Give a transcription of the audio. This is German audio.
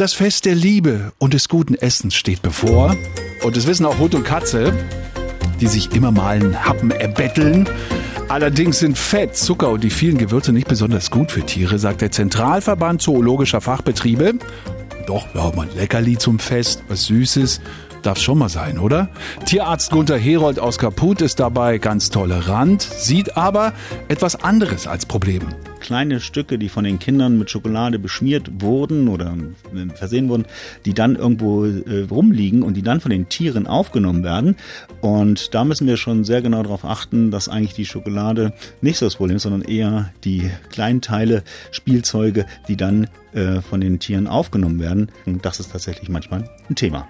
Das Fest der Liebe und des guten Essens steht bevor. Und das wissen auch Hund und Katze, die sich immer mal einen Happen erbetteln. Allerdings sind Fett, Zucker und die vielen Gewürze nicht besonders gut für Tiere, sagt der Zentralverband Zoologischer Fachbetriebe. Doch, ja, mal Leckerli zum Fest, was Süßes. Darf schon mal sein, oder? Tierarzt Gunther Herold aus Kaput ist dabei ganz tolerant, sieht aber etwas anderes als Problem. Kleine Stücke, die von den Kindern mit Schokolade beschmiert wurden oder versehen wurden, die dann irgendwo äh, rumliegen und die dann von den Tieren aufgenommen werden. Und da müssen wir schon sehr genau darauf achten, dass eigentlich die Schokolade nicht so das Problem ist, sondern eher die kleinen Teile, Spielzeuge, die dann äh, von den Tieren aufgenommen werden. Und das ist tatsächlich manchmal ein Thema.